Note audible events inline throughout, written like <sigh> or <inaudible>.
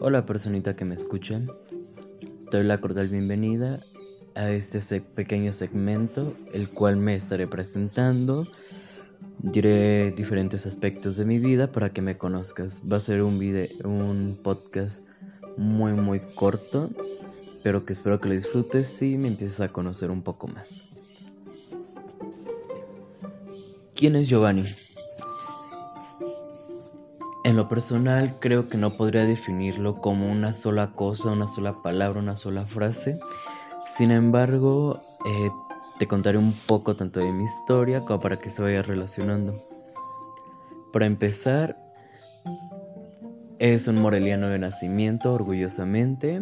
Hola personita que me escucha, doy la cordial bienvenida a este pequeño segmento, el cual me estaré presentando. Diré diferentes aspectos de mi vida para que me conozcas. Va a ser un video, un podcast muy muy corto, pero que espero que lo disfrutes y me empieces a conocer un poco más. ¿Quién es Giovanni? Personal creo que no podría definirlo como una sola cosa, una sola palabra, una sola frase. Sin embargo, eh, te contaré un poco tanto de mi historia como para que se vaya relacionando. Para empezar, es un moreliano de nacimiento, orgullosamente,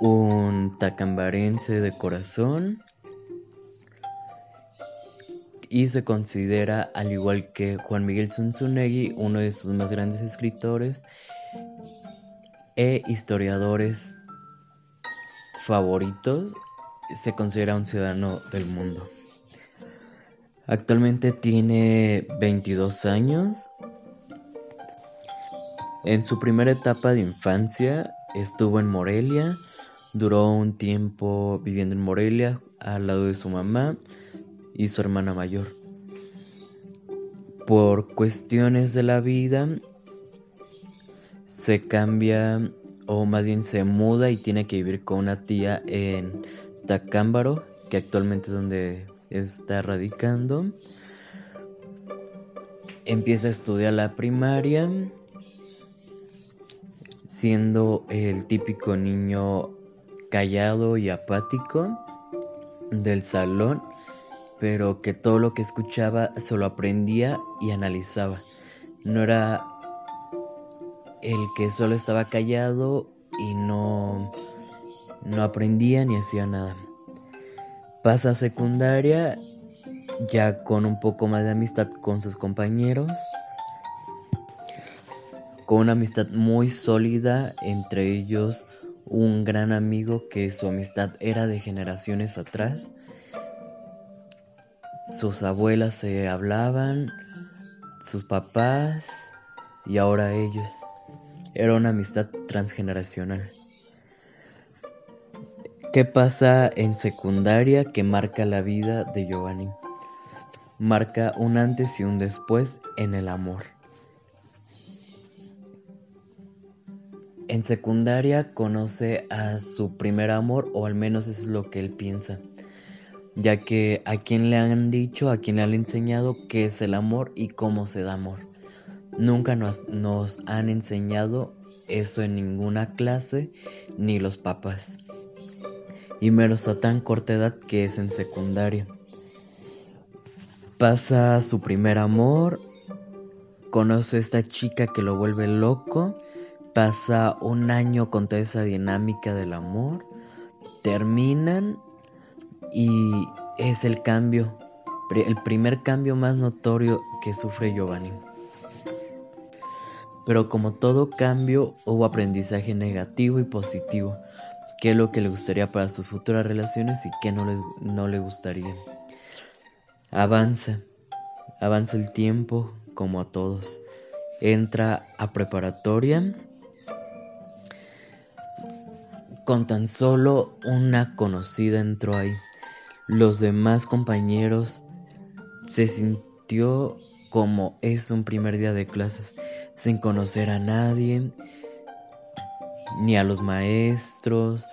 un tacambarense de corazón, y se considera, al igual que Juan Miguel Zunzunegui, uno de sus más grandes escritores e historiadores favoritos. Se considera un ciudadano del mundo. Actualmente tiene 22 años. En su primera etapa de infancia estuvo en Morelia, duró un tiempo viviendo en Morelia al lado de su mamá y su hermana mayor. Por cuestiones de la vida, se cambia o más bien se muda y tiene que vivir con una tía en Tacámbaro, que actualmente es donde está radicando. Empieza a estudiar la primaria, siendo el típico niño callado y apático del salón pero que todo lo que escuchaba se lo aprendía y analizaba. No era el que solo estaba callado y no, no aprendía ni hacía nada. Pasa a secundaria ya con un poco más de amistad con sus compañeros, con una amistad muy sólida, entre ellos un gran amigo que su amistad era de generaciones atrás sus abuelas se hablaban, sus papás y ahora ellos. Era una amistad transgeneracional. ¿Qué pasa en secundaria que marca la vida de Giovanni? Marca un antes y un después en el amor. En secundaria conoce a su primer amor, o al menos es lo que él piensa ya que a quien le han dicho, a quien le han enseñado qué es el amor y cómo se da amor. Nunca nos, han enseñado eso en ninguna clase, ni los papás. Y menos a tan corta edad que es en secundaria. Pasa su primer amor, conoce a esta chica que lo vuelve loco, pasa un año con toda esa dinámica del amor, terminan y es el cambio, el primer cambio más notorio que sufre Giovanni. Pero como todo cambio, hubo aprendizaje negativo y positivo. ¿Qué es lo que le gustaría para sus futuras relaciones y qué no le, gustaría? Avanza, avanza el tiempo como a todos. Entra a preparatoria con tan solo una conocida entró ahí los demás compañeros se sintió como es un primer día de clases, sin conocer a nadie, ni a los maestros,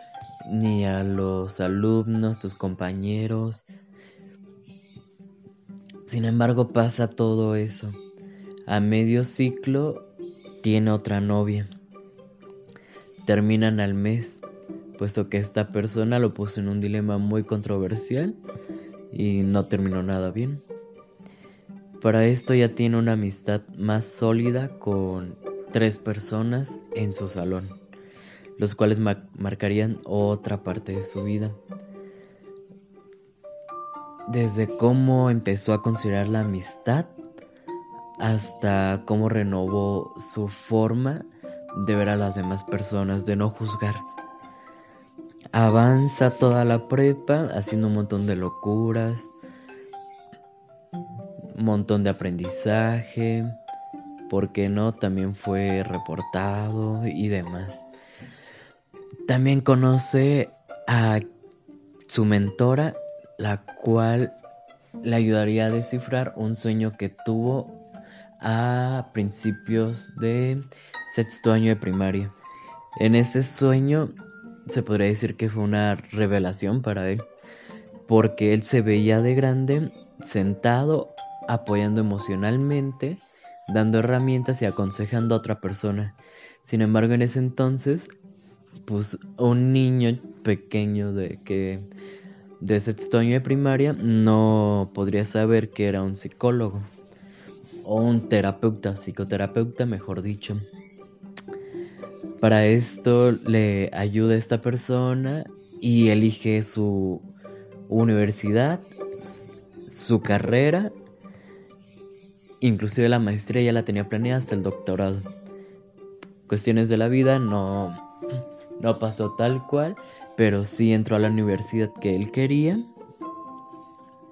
ni a los alumnos, tus compañeros. Sin embargo, pasa todo eso. A medio ciclo tiene otra novia. Terminan al mes puesto que esta persona lo puso en un dilema muy controversial y no terminó nada bien. Para esto ya tiene una amistad más sólida con tres personas en su salón, los cuales marcarían otra parte de su vida. Desde cómo empezó a considerar la amistad hasta cómo renovó su forma de ver a las demás personas, de no juzgar avanza toda la prepa haciendo un montón de locuras, un montón de aprendizaje, porque no, también fue reportado y demás. También conoce a su mentora, la cual le ayudaría a descifrar un sueño que tuvo a principios de sexto año de primaria. En ese sueño se podría decir que fue una revelación para él, porque él se veía de grande sentado, apoyando emocionalmente, dando herramientas y aconsejando a otra persona. Sin embargo, en ese entonces, pues un niño pequeño de que de sexto año de primaria no podría saber que era un psicólogo o un terapeuta, psicoterapeuta, mejor dicho. Para esto le ayuda a esta persona y elige su universidad, su carrera, inclusive la maestría ya la tenía planeada hasta el doctorado. Cuestiones de la vida no, no pasó tal cual, pero sí entró a la universidad que él quería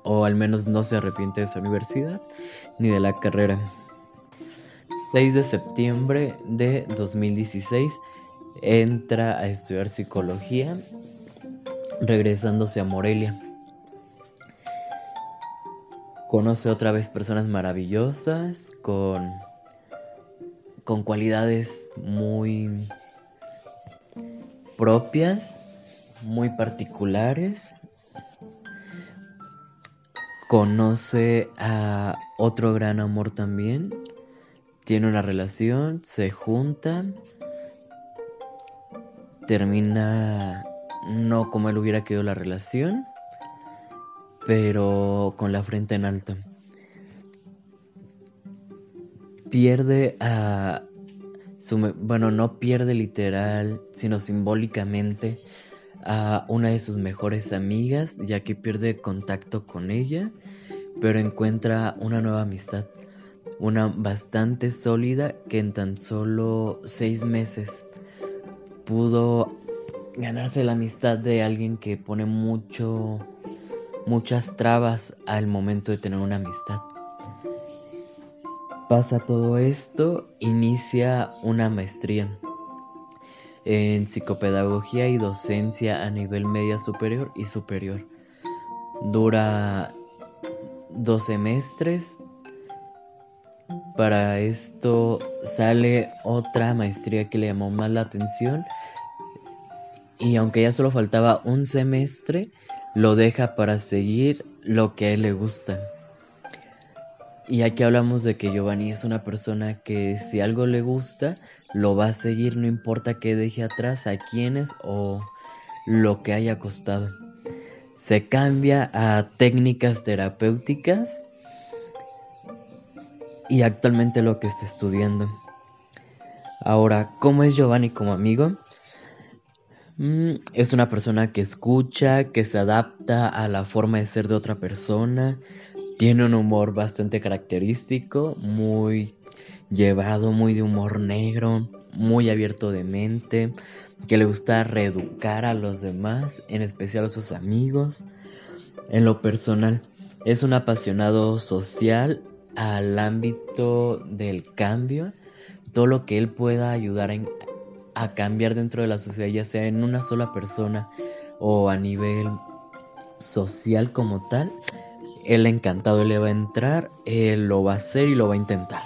o al menos no se arrepiente de su universidad ni de la carrera. 6 de septiembre de 2016 entra a estudiar psicología, regresándose a Morelia. Conoce otra vez personas maravillosas con, con cualidades muy propias, muy particulares conoce a otro gran amor también, tiene una relación, se juntan, termina no como él hubiera querido la relación, pero con la frente en alto. Pierde a su, bueno, no pierde literal, sino simbólicamente a una de sus mejores amigas, ya que pierde contacto con ella, pero encuentra una nueva amistad, una bastante sólida que en tan solo seis meses pudo ganarse la amistad de alguien que pone mucho, muchas trabas al momento de tener una amistad. Pasa todo esto, inicia una maestría en psicopedagogía y docencia a nivel media superior y superior. Dura dos semestres. Para esto sale otra maestría que le llamó más la atención. Y aunque ya solo faltaba un semestre, lo deja para seguir lo que a él le gusta. Y aquí hablamos de que Giovanni es una persona que si algo le gusta, lo va a seguir, no importa que deje atrás a quienes o lo que haya costado. Se cambia a técnicas terapéuticas y actualmente lo que está estudiando. Ahora, ¿cómo es Giovanni como amigo? Mm, es una persona que escucha, que se adapta a la forma de ser de otra persona, tiene un humor bastante característico, muy llevado, muy de humor negro, muy abierto de mente, que le gusta reeducar a los demás, en especial a sus amigos. En lo personal, es un apasionado social al ámbito del cambio, todo lo que él pueda ayudar a cambiar dentro de la sociedad, ya sea en una sola persona o a nivel social como tal, él encantado le va a entrar, él lo va a hacer y lo va a intentar.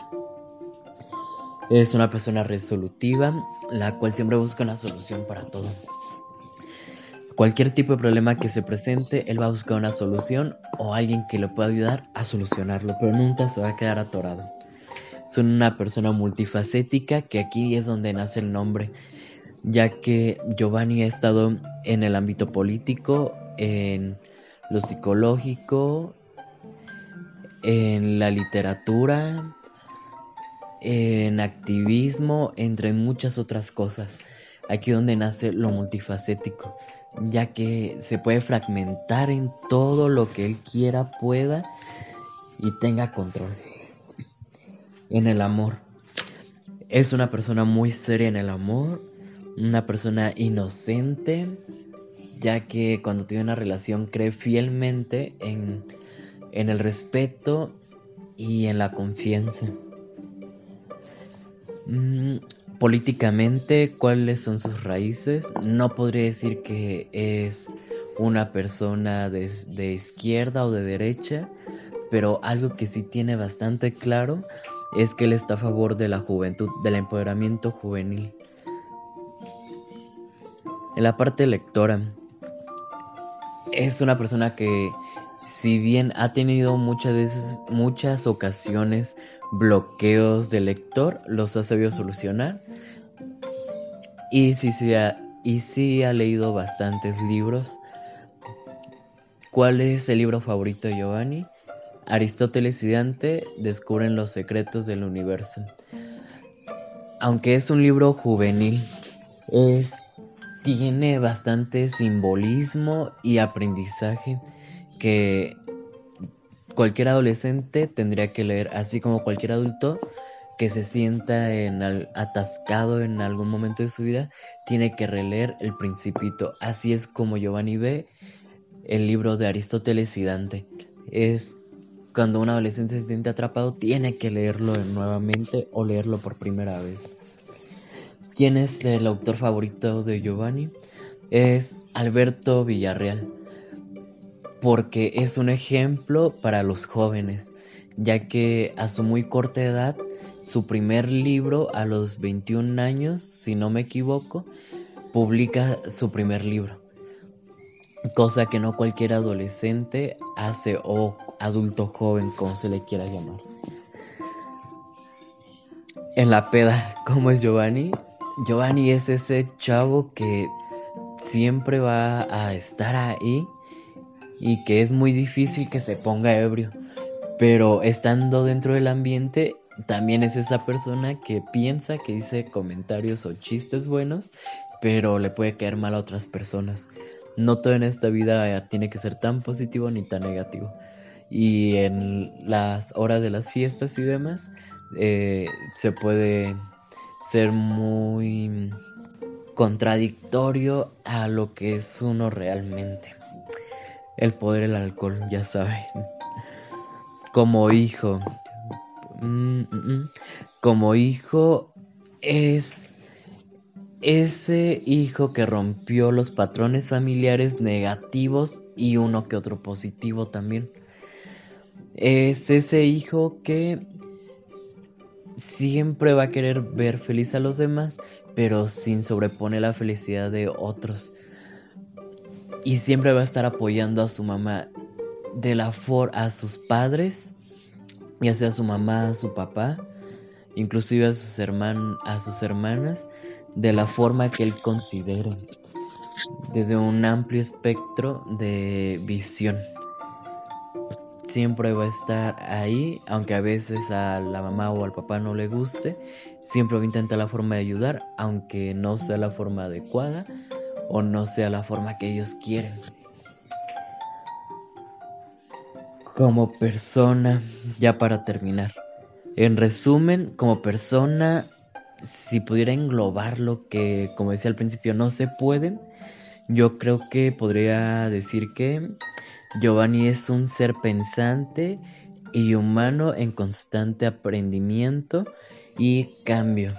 Es una persona resolutiva, la cual siempre busca una solución para todo. Cualquier tipo de problema que se presente, él va a buscar una solución o alguien que le pueda ayudar a solucionarlo, pero nunca se va a quedar atorado. Es una persona multifacética que aquí es donde nace el nombre, ya que Giovanni ha estado en el ámbito político, en lo psicológico, en la literatura, en activismo, entre muchas otras cosas. Aquí donde nace lo multifacético, ya que se puede fragmentar en todo lo que él quiera, pueda y tenga control. En el amor. Es una persona muy seria en el amor, una persona inocente, ya que cuando tiene una relación cree fielmente en, en el respeto y en la confianza. Políticamente, ¿cuáles son sus raíces? No podría decir que es una persona de, de izquierda o de derecha, pero algo que sí tiene bastante claro es que él está a favor de la juventud, del empoderamiento juvenil. En la parte lectora, es una persona que si bien ha tenido muchas veces, muchas ocasiones bloqueos de lector, los ha sabido solucionar. Y sí, sí ha, y sí ha leído bastantes libros. ¿Cuál es el libro favorito de Giovanni? Aristóteles y Dante descubren los secretos del universo. Aunque es un libro juvenil, es, tiene bastante simbolismo y aprendizaje que cualquier adolescente tendría que leer, así como cualquier adulto que se sienta en atascado en algún momento de su vida, tiene que releer El Principito. Así es como Giovanni ve el libro de Aristóteles y Dante. Es cuando un adolescente se siente atrapado, tiene que leerlo nuevamente o leerlo por primera vez. ¿Quién es el autor favorito de Giovanni? Es Alberto Villarreal porque es un ejemplo para los jóvenes, ya que a su muy corta edad, su primer libro a los 21 años, si no me equivoco, publica su primer libro, cosa que no cualquier adolescente hace o adulto joven, como se le quiera llamar. En la peda, <laughs> ¿cómo es Giovanni? Giovanni es ese chavo que siempre va a estar ahí y que es muy difícil que se ponga ebrio. Pero estando dentro del ambiente, también es esa persona que piensa, que dice comentarios o chistes buenos, pero le puede caer mal a otras personas. No todo en esta vida tiene que ser tan positivo ni tan negativo. Y en las horas de las fiestas y demás, eh, se puede ser muy contradictorio a lo que es uno realmente. El poder del alcohol, ya saben. Como hijo. Mm, mm, mm. Como hijo es ese hijo que rompió los patrones familiares negativos y uno que otro positivo también. Es ese hijo que siempre va a querer ver feliz a los demás, pero sin sobreponer la felicidad de otros y siempre va a estar apoyando a su mamá de la for a sus padres, ya sea su mamá, su papá, inclusive a sus, a sus hermanas, de la forma que él considere, desde un amplio espectro de visión. Siempre va a estar ahí, aunque a veces a la mamá o al papá no le guste, siempre va a intentar la forma de ayudar, aunque no sea la forma adecuada o no sea la forma que ellos quieren. Como persona, ya para terminar. En resumen, como persona, si pudiera englobar lo que, como decía al principio, no se puede, yo creo que podría decir que Giovanni es un ser pensante y humano en constante aprendimiento y cambio.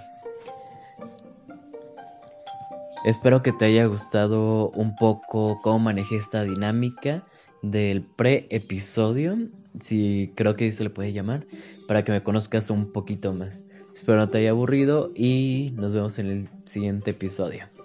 Espero que te haya gustado un poco cómo manejé esta dinámica del pre-episodio, si creo que se le puede llamar, para que me conozcas un poquito más. Espero no te haya aburrido y nos vemos en el siguiente episodio.